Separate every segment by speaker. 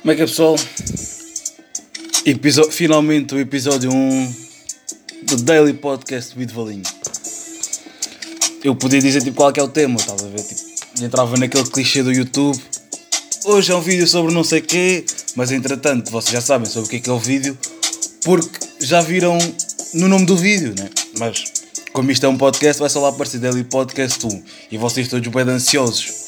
Speaker 1: Como é que é pessoal? Episo- Finalmente o episódio 1 do Daily Podcast with Valinho. Eu podia dizer tipo qual é o tema, estás a ver? Tipo, entrava naquele clichê do YouTube. Hoje é um vídeo sobre não sei quê, mas entretanto vocês já sabem sobre o que é que é o vídeo, porque já viram no nome do vídeo, né? Mas como isto é um podcast, vai só lá aparecer Daily Podcast 1 e vocês todos bem ansiosos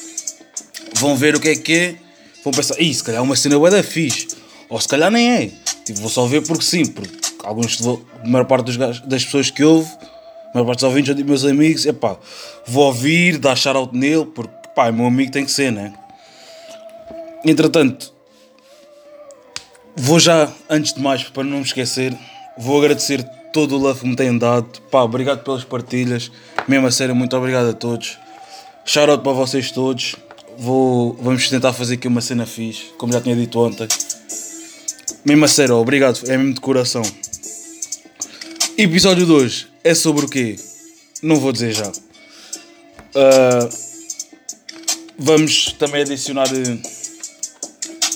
Speaker 1: vão ver o que é que é, vão pensar, Ih, se calhar é uma cena bué da fixe, ou se calhar nem é. Tipo, vou só ver porque sim, porque alguns, a maior parte dos das pessoas que ouve, a maior parte dos ouvintes, digo meus amigos, é pá, vou ouvir, dar shout nele, porque pá, é meu amigo, tem que ser, né? Entretanto, vou já, antes de mais, para não me esquecer, vou agradecer todo o love que me têm dado, pá, obrigado pelas partilhas, mesmo a sério, muito obrigado a todos. Shout out para vocês todos. Vou, vamos tentar fazer aqui uma cena fixe, como já tinha dito ontem. Mesmo a sério, obrigado, é mesmo de coração. Episódio 2 é sobre o quê? Não vou dizer já. Ah, vamos também adicionar eh,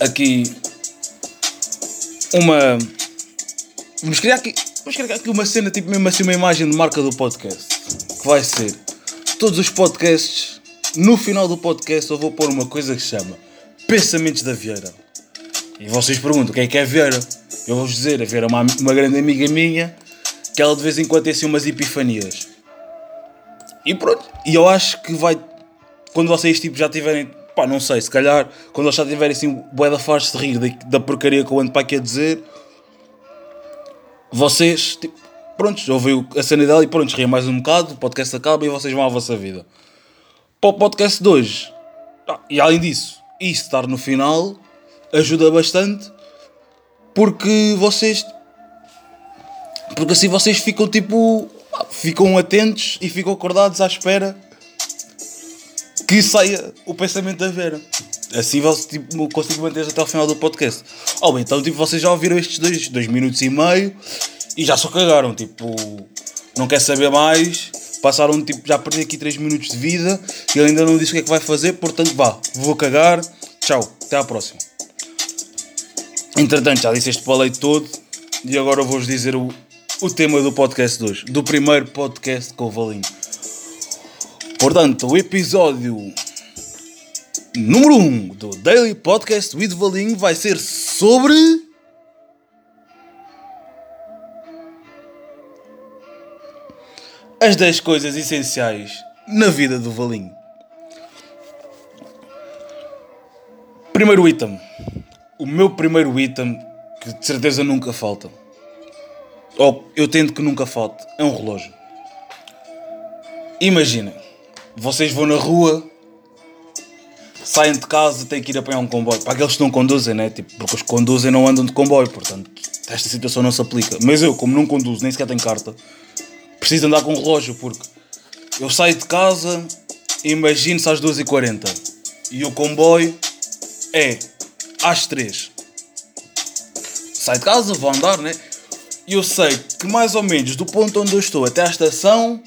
Speaker 1: aqui uma. Vamos criar aqui, vamos criar aqui uma cena, tipo mesmo assim, uma imagem de marca do podcast. Que vai ser todos os podcasts. No final do podcast eu vou pôr uma coisa que chama Pensamentos da Vieira. E vocês perguntam o que é que é Vieira? Eu vou-vos dizer, a Vieira é uma, uma grande amiga minha que ela de vez em quando tem assim umas epifanias. E pronto, e eu acho que vai. Quando vocês tipo, já tiverem. Pá, não sei, se calhar quando eles já tiverem assim bué da faz de rir da, da porcaria que eu ando para aqui a dizer, vocês, tipo, prontos, ouvem a cena dela e prontos, riem mais um bocado, o podcast acaba e vocês vão à vossa vida. Para o podcast de hoje, ah, e além disso, isso estar no final ajuda bastante porque vocês porque assim vocês ficam tipo ah, ficam atentos e ficam acordados à espera que saia o pensamento da Vera. Assim vocês tipo, consigo manter até ao final do podcast. Oh, bem, então tipo, vocês já ouviram estes dois, dois minutos e meio e já só cagaram. Tipo, não quer saber mais. Passaram, tipo, já perdi aqui 3 minutos de vida e ele ainda não disse o que é que vai fazer, portanto, vá, vou cagar. Tchau, até à próxima. Entretanto, já disse este paleito todo e agora vou-vos dizer o, o tema do podcast de hoje, do primeiro podcast com o Valinho. Portanto, o episódio número 1 um do Daily Podcast with Valinho vai ser sobre. As 10 coisas essenciais na vida do Valinho. Primeiro item. O meu primeiro item, que de certeza nunca falta. Ou eu tento que nunca falte, é um relógio. Imaginem, vocês vão na rua, saem de casa, têm que ir apanhar um comboio. Para aqueles que não conduzem, né? Tipo, porque os que conduzem não andam de comboio, portanto, esta situação não se aplica. Mas eu, como não conduzo, nem sequer tenho carta, preciso andar com um relógio, porque eu saio de casa, imagino-se às 2h40 e o comboio é às 3 Saio de casa, vou andar, né? E eu sei que mais ou menos do ponto onde eu estou até à estação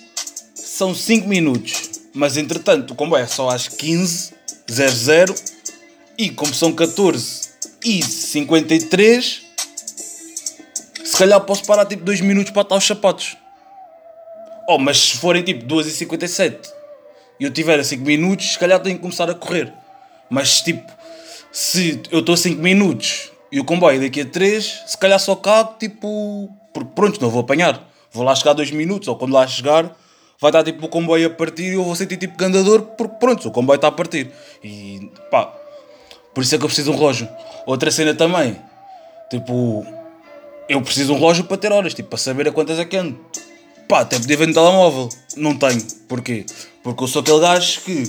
Speaker 1: são 5 minutos. Mas entretanto, o comboio é só às 15h00 e como são 14 e 53 se calhar posso parar tipo 2 minutos para atar os sapatos. Oh, mas se forem tipo 2h57 e eu tiver a 5 minutos, se calhar tenho que começar a correr. Mas tipo, se eu estou a 5 minutos e o comboio daqui a 3, se calhar só cago tipo. Porque pronto, não vou apanhar. Vou lá chegar 2 minutos, ou quando lá chegar, vai estar tipo o comboio a partir e eu vou sentir tipo gandador, porque pronto, o comboio está a partir. E pá, por isso é que eu preciso de um relógio. Outra cena também, tipo, eu preciso de um relógio para ter horas, tipo, para saber a quantas é que ando. Pá, até podia ver no telemóvel. Não tenho. Porquê? Porque eu sou aquele gajo que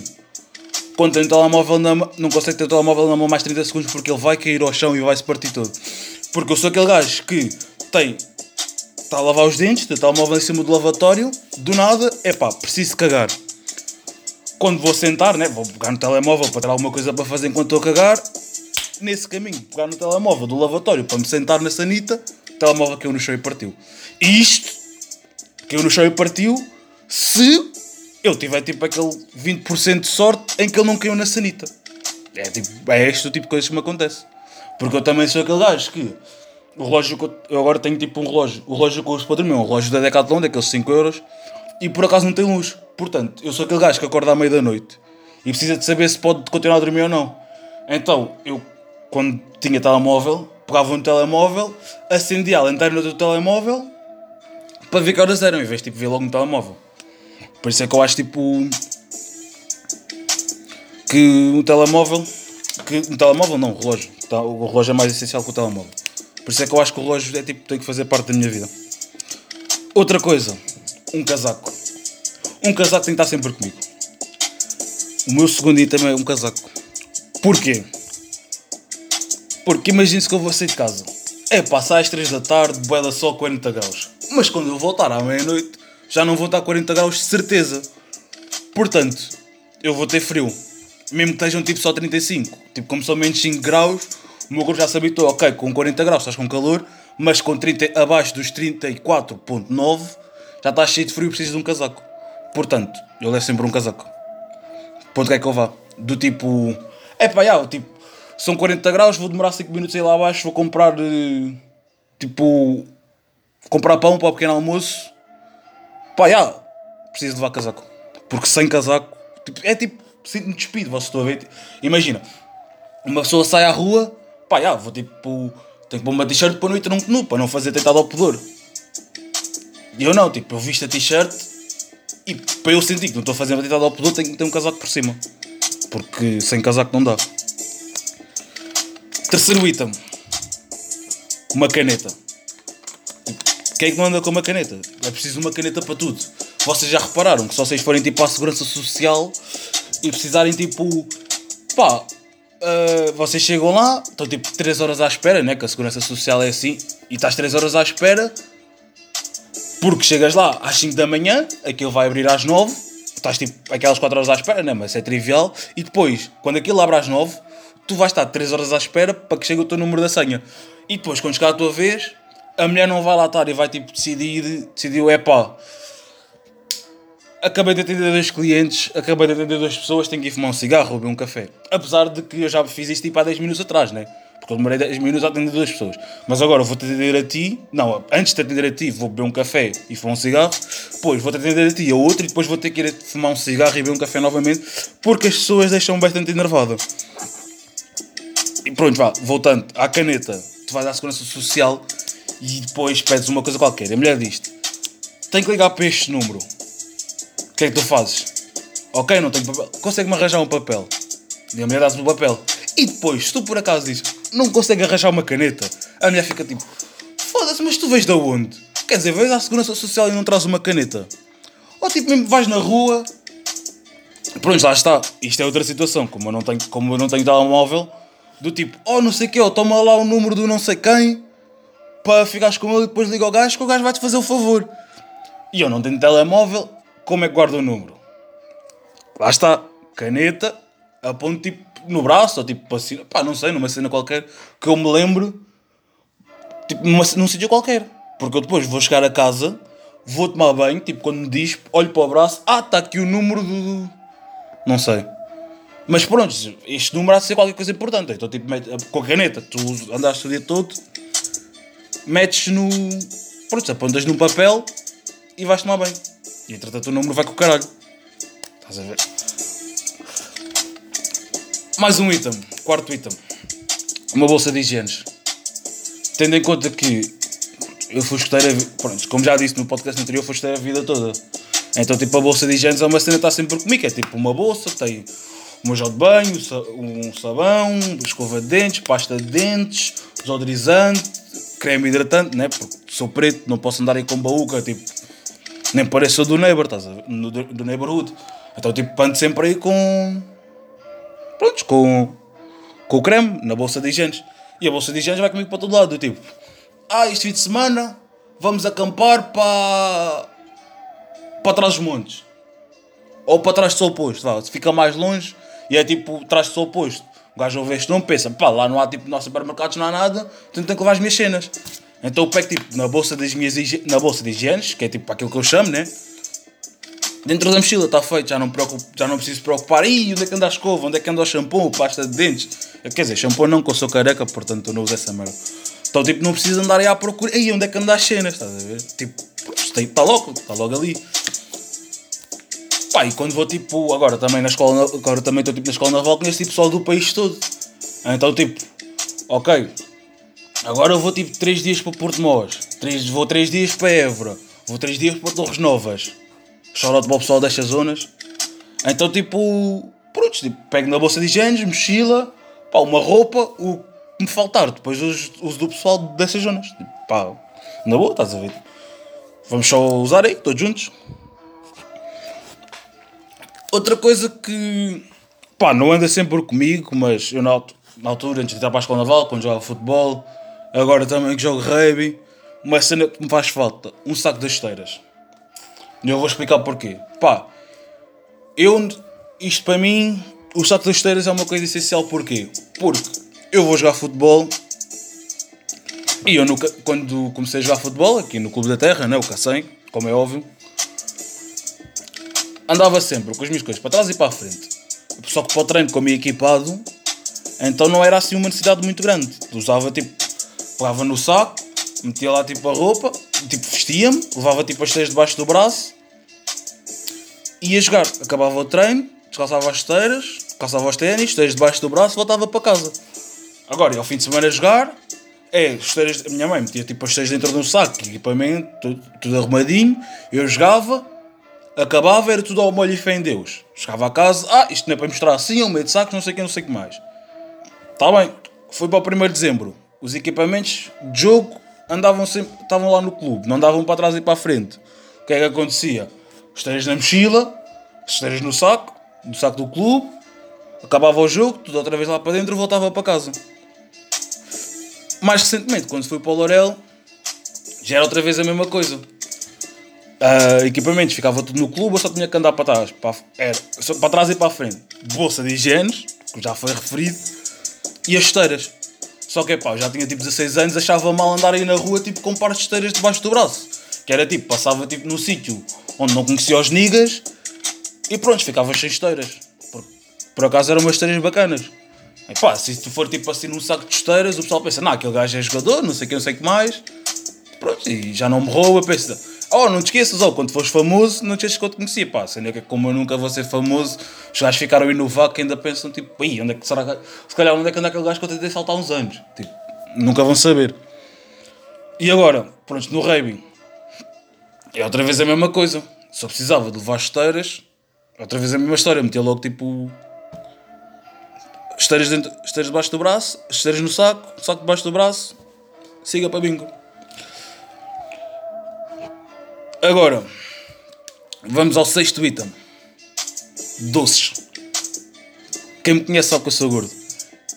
Speaker 1: quando tem o telemóvel na mão, não consegue ter o telemóvel na mão mais 30 segundos porque ele vai cair ao chão e vai se partir todo. Porque eu sou aquele gajo que tem. Está a lavar os dentes, tem o telemóvel em cima do lavatório, do nada, é pá, preciso cagar. Quando vou sentar, né, vou pegar no telemóvel para ter alguma coisa para fazer enquanto estou a cagar. Nesse caminho, pegar no telemóvel do lavatório para me sentar na sanita, o telemóvel caiu no chão e partiu. E isto, caiu no chão e partiu, se eu tiver tipo aquele 20% de sorte em que ele não caiu na sanita. É, tipo, é este o tipo de coisas que me acontece. Porque eu também sou aquele gajo que. O relógio que eu, eu agora tenho tipo um relógio. O relógio que eu uso para dormir um relógio da Decathlon, daqueles 5 euros. E por acaso não tem luz. Portanto, eu sou aquele gajo que acorda à meia da noite e precisa de saber se pode continuar a dormir ou não. Então, eu, quando tinha telemóvel, pegava um telemóvel, acendia a lanterna do telemóvel para ver que horas eram, em vez de tipo, ver logo no telemóvel. Por isso é que eu acho tipo. que um telemóvel. que um telemóvel não, um relógio. O relógio é mais essencial que o telemóvel. Por isso é que eu acho que o relógio é tipo, tem que fazer parte da minha vida. Outra coisa, um casaco. Um casaco tem que estar sempre comigo. O meu segundo item é um casaco. Porquê? Porque imagine-se que eu vou sair de casa. É passar às 3 da tarde, boeda só 40 graus. Mas quando eu voltar à meia-noite, já não vou estar a 40 graus de certeza. Portanto, eu vou ter frio. Mesmo que estejam tipo só 35. Tipo, como são menos 5 graus, o meu corpo já se habituou. Ok, com 40 graus estás com calor, mas com 30, abaixo dos 34.9 já estás cheio de frio e precisas de um casaco. Portanto, eu levo sempre um casaco. Ponto que é que eu vá? Do tipo. É pá, já, tipo, são 40 graus, vou demorar 5 minutos a ir lá abaixo, vou comprar. eh, Tipo. Comprar pão para o pequeno almoço. Pá, já, preciso levar casaco. Porque sem casaco. Tipo, é tipo. Sinto-me despido, vocês estão a ver? Imagina, uma pessoa sai à rua, pá, já, vou tipo. Tenho que pôr uma t-shirt para não ir tronco nu, para não fazer tentado ao pudor. E eu não, tipo, eu visto a t-shirt e para eu sentir que não estou a fazer uma tentada ao pudor, tenho que ter um casaco por cima. Porque sem casaco não dá. Terceiro item. Uma caneta. Quem é que não anda com uma caneta? É preciso uma caneta para tudo. Vocês já repararam que se vocês forem tipo à segurança social e precisarem tipo. pá. ah, vocês chegam lá, estão tipo 3 horas à espera, né? Que a segurança social é assim, e estás 3 horas à espera, porque chegas lá às 5 da manhã, aquilo vai abrir às 9, estás tipo aquelas 4 horas à espera, né? Mas é trivial, e depois, quando aquilo abre às 9, tu vais estar 3 horas à espera para que chegue o teu número da senha. E depois, quando chegar a tua vez, a mulher não vai lá estar e vai tipo decidir, decidiu, é pá, acabei de atender dois clientes, acabei de atender duas pessoas, tenho que ir fumar um cigarro ou beber um café. Apesar de que eu já fiz isto tipo há 10 minutos atrás, né? Porque eu demorei 10 minutos a atender duas pessoas. Mas agora vou-te atender a ti, não, antes de te atender a ti vou beber um café e fumar um cigarro, depois vou-te atender a ti a outro e depois vou ter que ir fumar um cigarro e beber um café novamente, porque as pessoas deixam bastante enervada. E pronto, vá, voltando à caneta, tu vais à segurança social e depois pedes uma coisa qualquer. A mulher diz-te: Tenho que ligar para este número. O que é que tu fazes? Ok, não tenho papel. Consegue-me arranjar um papel? E a mulher dá-te o papel. E depois, se tu por acaso dizes: Não consegue arranjar uma caneta, a mulher fica tipo: Foda-se, mas tu vês de onde? Quer dizer, vais à segurança social e não traz uma caneta? Ou tipo, mesmo vais na rua. Pronto, lá está. Isto é outra situação. Como eu não tenho, como eu não tenho telemóvel, do tipo, oh não sei o que, toma lá o número do não sei quem para ficares com ele e depois liga ao gajo que o gajo vai-te fazer o favor. E eu não tenho telemóvel, como é que guardo o número? Lá está, caneta, aponto tipo no braço, ou tipo cima, pá, não sei, numa cena qualquer que eu me lembro, tipo numa, num sítio qualquer. Porque eu depois vou chegar a casa, vou tomar banho, tipo quando me diz, olho para o braço, ah, está aqui o número do. Não sei. Mas pronto, este número há de ser qualquer coisa importante. Então, tipo, com a caneta, tu andaste o dia todo, metes no. Pronto, apontas num papel e vais tomar bem. E entretanto o número vai com o caralho. Estás a ver? Mais um item, quarto item. Uma bolsa de higienes. Tendo em conta que eu fui escuteiro, pronto, como já disse no podcast anterior, fui escuteiro a vida toda. Então, tipo, a bolsa de higienes é uma cena que está sempre comigo. É tipo uma bolsa, tem um gel de banho, um sabão, escova de dentes, pasta de dentes, desodorizante, creme hidratante, né? Porque sou preto, não posso andar aí com baúca, tipo, nem pareço do neighbor, estás a Do, neighborhood. Então, tipo, ando sempre aí com. Prontos, com. Com o creme na bolsa de higienes. E a bolsa de higienes vai comigo para todo lado. do Tipo, ah, este fim de semana vamos acampar para. para trás dos montes. Ou para trás do sol oposto. Se fica mais longe e é tipo trás do sol oposto. O gajo ouve este nome pensa, pá, lá não há tipo, nos supermercados não há nada, então tenho que levar as minhas cenas. Então eu pego tipo na bolsa das minhas na bolsa de higienes, que é tipo aquilo que eu chamo, né? Dentro da mochila está feito, já não, preocupo, já não preciso preocupar. Ih, onde é que anda a escova? Onde é que anda o shampoo? Pasta de dentes? Quer dizer, shampoo não, que eu sou careca, portanto eu não uso essa merda. Então, tipo, não preciso andar aí à procura. Ei, onde é que anda as cenas? Estás a ver? Tipo, está logo, está logo ali. Pá, e quando vou, tipo, agora também na escola, agora também estou tipo, na escola naval, conheço tipo, pessoal do país todo. Então, tipo, ok, agora eu vou tipo 3 dias para Porto Mós, 3, vou 3 dias para Évora, vou 3 dias para Torres Novas. Chorote para o pessoal destas zonas. Então, tipo, pronto, tipo, pego na bolsa de higiene, mochila, pá, uma roupa, o me faltar, depois uso, uso do pessoal dessas zonas. Tipo, pá, na boa, estás a ver? Vamos só usar aí, todos juntos. Outra coisa que, pá, não anda sempre comigo, mas eu na, na altura, antes de ir para a escola naval, quando jogava futebol, agora também que jogo rugby, uma cena que me faz falta, um saco de esteiras. E eu vou explicar porquê. Pá, eu, isto para mim, o saco de esteiras é uma coisa essencial, porquê? Porque eu vou jogar futebol. E eu nunca, quando comecei a jogar futebol, aqui no Clube da Terra, né, o Cacém, como é óbvio, andava sempre com as minhas coisas para trás e para a frente. Só que para o treino, como ia equipado, então não era assim uma necessidade muito grande. Usava tipo, pegava no saco, metia lá tipo a roupa, tipo vestia-me, levava tipo as teias debaixo do braço, ia jogar. Acabava o treino, descalçava as esteiras, calçava os ténis, teias debaixo do braço, voltava para casa. Agora, ao fim de semana a jogar, é, esteiras, a minha mãe metia tipo as esteiras dentro de um saco, equipamento, tudo, tudo arrumadinho, eu jogava, acabava, era tudo ao molho e fé em Deus. Chegava a casa, ah, isto não é para mostrar assim, é um meio de sacos, não sei o que, não sei o que mais. Está bem, foi para o 1 de dezembro. Os equipamentos de jogo andavam sempre, estavam lá no clube, não andavam para trás e para a frente. O que é que acontecia? Esteiras na mochila, esteiras no saco, no saco do clube, acabava o jogo, tudo outra vez lá para dentro, voltava para casa. Mais recentemente, quando fui para o Lorel, já era outra vez a mesma coisa. Uh, equipamentos ficava tudo no clube, eu só tinha que andar para trás, para, era, para trás e para a frente. Bolsa de higiene, que já foi referido, e as esteiras. Só que pá, já tinha tipo 16 anos, achava mal andar aí na rua tipo com pares de esteiras debaixo do braço. Que era tipo, passava tipo num sítio onde não conhecia os niggas e pronto, ficava sem esteiras. Por, por acaso eram umas esteiras bacanas. E pá, se tu for tipo assim num saco de esteiras, o pessoal pensa, não, aquele gajo é jogador, não sei o que, não sei o que mais. Pronto, e já não me rouba, pensa, oh, não te esqueças, oh, quando fores famoso, não te esqueças que eu te conhecia, pá, sendo que como eu nunca vou ser famoso, os gajos ficaram aí no vácuo e ainda pensam, tipo, aí, onde é que será que, se calhar, onde é que anda aquele gajo que eu tentei saltar há uns anos? Tipo, nunca vão saber. E agora, pronto, no Raving, é outra vez a mesma coisa, só precisava de levar esteiras, outra vez a mesma história, metia logo tipo esteiras, dentro, esteiras debaixo do braço, esteiras no saco, saco debaixo do braço, siga para bingo. Agora, vamos ao sexto item: doces. Quem me conhece sabe que eu sou gordo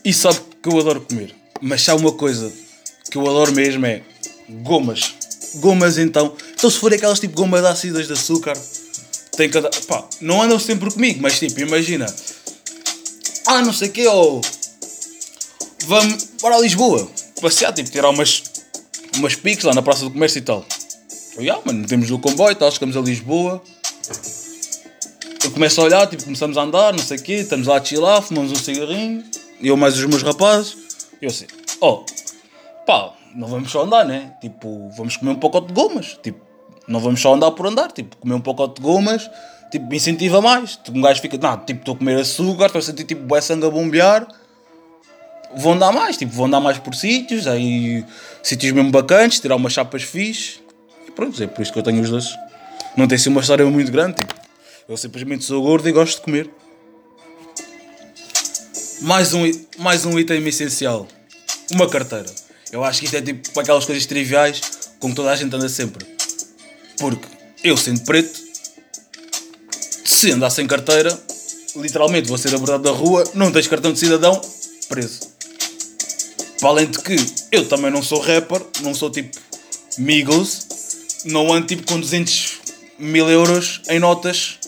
Speaker 1: e sabe que eu adoro comer. Mas há uma coisa que eu adoro mesmo é gomas. Gomas então. Então se forem aquelas tipo gomas ácidas de açúcar, tem que andar. Pá, não andam sempre comigo, mas tipo, imagina ah, não sei o ou vamos para Lisboa, passear, tipo, tirar umas, umas piques lá na Praça do Comércio e tal. Eu, ah, mano, temos o comboio, tal, chegamos a Lisboa. Eu começo a olhar, tipo, começamos a andar, não sei o quê, estamos lá a chilar, fumamos um cigarrinho, eu mais os meus rapazes. Eu assim, oh, pá, não vamos só andar, né? Tipo, vamos comer um pacote de gomas, tipo, não vamos só andar por andar, tipo, comer um pacote de gomas tipo, me incentiva mais. Um gajo fica, não, tipo, estou a comer açúcar, estou a sentir tipo, bué sangue a bombear. Vou andar mais, tipo, vou andar mais por sítios, aí sítios mesmo bacanas, tirar umas chapas fixe. Pronto, é por isso que eu tenho os dois. Não tem sido uma história muito grande, tipo, eu simplesmente sou gordo e gosto de comer. Mais um, mais um item essencial. Uma carteira. Eu acho que isto é tipo aquelas coisas triviais como toda a gente anda sempre. Porque eu sendo preto, se andar sem carteira, literalmente vou ser abordado da rua, não tens cartão de cidadão, preso. Para além de que eu também não sou rapper, não sou tipo Migos, não ando tipo com 200 mil euros em notas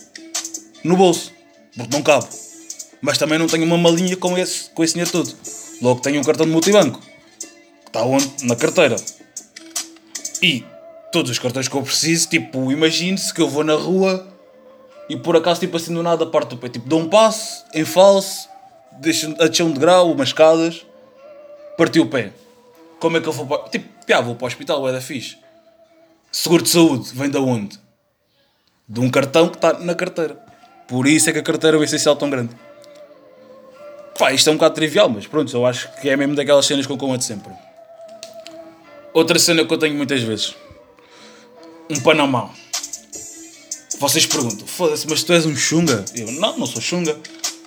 Speaker 1: no bolso, porque não cabe. Mas também não tenho uma malinha com esse, com esse dinheiro todo. Logo tenho um cartão de multibanco, que está onde? Na carteira. E todos os cartões que eu preciso, tipo, imagine-se que eu vou na rua e por acaso, tipo assim, do nada, parte do pé. Tipo, dou um passo, em falso, deixa, a um degrau, umas escadas, partiu o pé. Como é que eu vou para. Tipo, piá, vou para o hospital, é da fixe. Seguro de saúde, vem da onde? De um cartão que está na carteira. Por isso é que a carteira é o essencial tão grande. Pá, isto é um bocado trivial, mas pronto, eu acho que é mesmo daquelas cenas que eu como de sempre. Outra cena que eu tenho muitas vezes. Um Panamá. Vocês perguntam, foda-se, mas tu és um chunga? Eu, não, não sou chunga.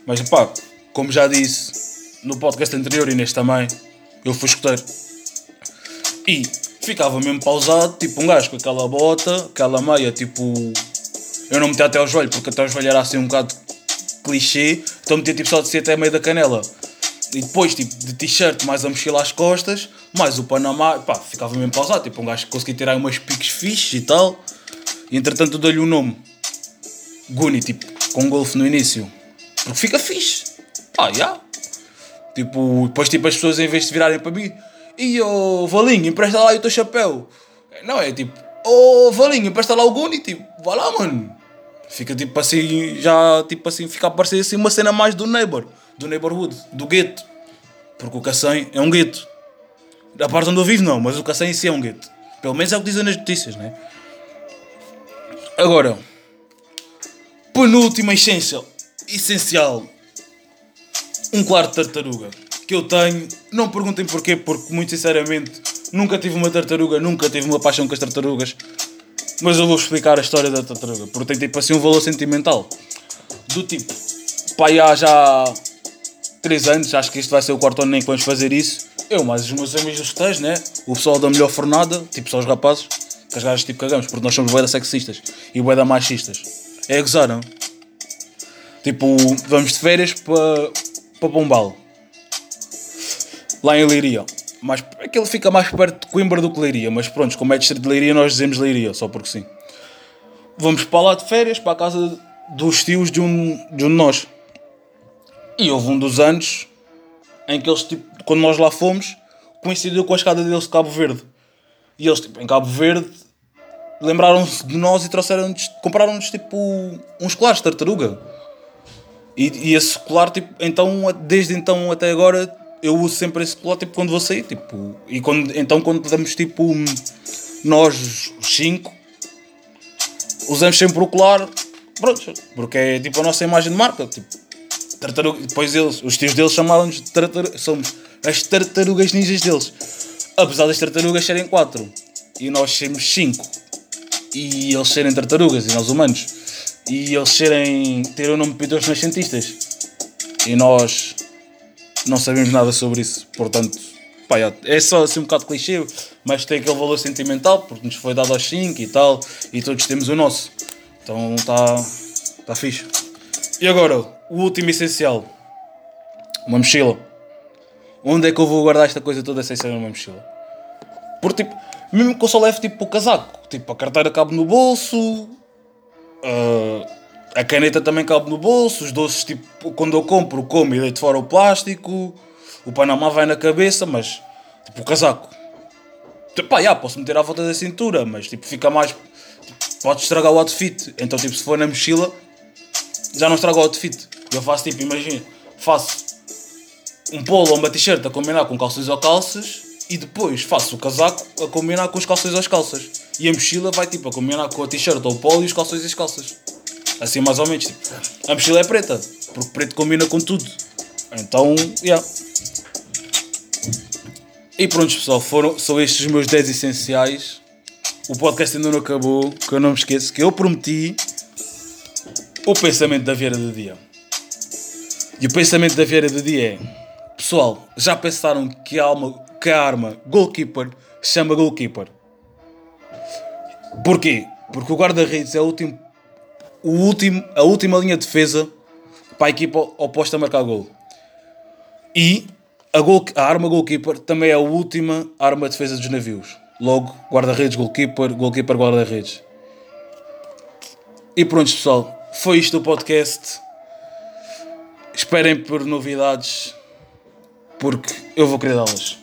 Speaker 1: Mas pá, como já disse no podcast anterior e neste também, eu fui escuteiro. E ficava mesmo pausado, tipo um gajo com aquela bota, aquela meia, tipo. Eu não metia até ao joelho, porque até ao joelho era assim um bocado clichê, então metia tipo só de ser até meio da canela. E depois, tipo, de t-shirt, mais a mochila às costas, mais o Panamá, pá, ficava mesmo pausado, tipo um gajo que conseguia tirar umas piques fixes e tal. E entretanto dei-lhe o um nome. Guni, tipo, com golfe no início. Porque fica fixe. Pá, já. Yeah. Tipo, depois tipo as pessoas em vez de virarem para mim, e o oh, Valinho, empresta lá o teu chapéu. Não, é tipo, ô oh, Valinho, empresta lá o Guni, tipo, vá lá, mano. Fica tipo assim, já tipo assim, fica a parecer assim uma cena mais do neighbor, do neighborhood, do gueto. Porque o Cacém é um gueto. Da parte onde eu vivo não, mas o Cacém em si é um gueto. Pelo menos é o que dizem nas notícias, né? Agora, penúltima essência, essencial, um quarto de tartaruga que eu tenho. Não perguntem porquê, porque muito sinceramente nunca tive uma tartaruga, nunca tive uma paixão com as tartarugas. Mas eu vou explicar a história da tartaruga, porque tem tipo assim um valor sentimental. Do tipo, pai há já 3 anos, acho que isto vai ser o quarto ano nem que vamos fazer isso. Eu, mais os meus amigos dos né? O pessoal da melhor fornada, tipo só os rapazes que as gajas tipo cagamos, porque nós somos boeda sexistas e boeda machistas. É a gozar, não? Tipo, vamos de férias para pa Pombal. Lá em Leiria. Mas aquele fica mais perto de Coimbra do que Leiria, mas pronto, como é distrito de Leiria, nós dizemos Leiria, só porque sim. Vamos para lá de férias, para a casa dos tios de um de, um de nós. E houve um dos anos em que eles, tipo, quando nós lá fomos, coincidiu com a escada deles de Cabo Verde. E eles, tipo, em Cabo Verde, lembraram-se de nós e trouxeram-nos, compraram-nos, tipo, uns colares de tartaruga. E, e esse colar, tipo, então, desde então até agora, eu uso sempre esse colar, tipo, quando vou sair, tipo, e quando, então quando damos, tipo, nós, cinco, usamos sempre o colar, pronto, porque é, tipo, a nossa imagem de marca, tipo, tartaruga, depois eles, os tios deles chamaram-nos de somos as tartarugas ninjas deles. Apesar das tartarugas serem quatro e nós sermos cinco e eles serem tartarugas e nós humanos e eles serem ter o nome de os nascentistas e nós não sabemos nada sobre isso portanto pá, é só assim um bocado clichê mas tem aquele valor sentimental porque nos foi dado aos cinco e tal e todos temos o nosso então está tá fixe e agora o último essencial uma mochila Onde é que eu vou guardar esta coisa toda sem ser numa mochila? Porque, tipo, mesmo que eu só leve, tipo, o casaco. Tipo, a carteira cabe no bolso. Uh, a caneta também cabe no bolso. Os doces, tipo, quando eu compro, como e deito fora o plástico. O Panamá vai na cabeça, mas, tipo, o casaco. Tipo, pá, já, posso meter à volta da cintura, mas, tipo, fica mais... Tipo, pode estragar o outfit. Então, tipo, se for na mochila, já não estraga o outfit. Eu faço, tipo, imagina, faço um polo ou uma t-shirt a combinar com calções ou calças e depois faço o casaco a combinar com os calções ou as calças. E a mochila vai tipo a combinar com a t-shirt ou o polo e os calções e as calças. Assim mais ou menos. Tipo. A mochila é preta, porque preto combina com tudo. Então, yeah. E pronto pessoal, foram, são estes os meus 10 essenciais. O podcast ainda não acabou, que eu não me esqueço, que eu prometi o pensamento da Vieira do Dia. E o pensamento da Vieira do Dia é Pessoal, já pensaram que a, alma, que a arma goalkeeper chama goalkeeper? Porquê? Porque o guarda-redes é o último, o último, a última linha de defesa para a equipa oposta a marcar gol. E a, goal, a arma goalkeeper também é a última arma de defesa dos navios. Logo, guarda-redes, goalkeeper, goalkeeper, guarda-redes. E pronto, pessoal. Foi isto o podcast. Esperem por novidades porque eu vou querer dá-las.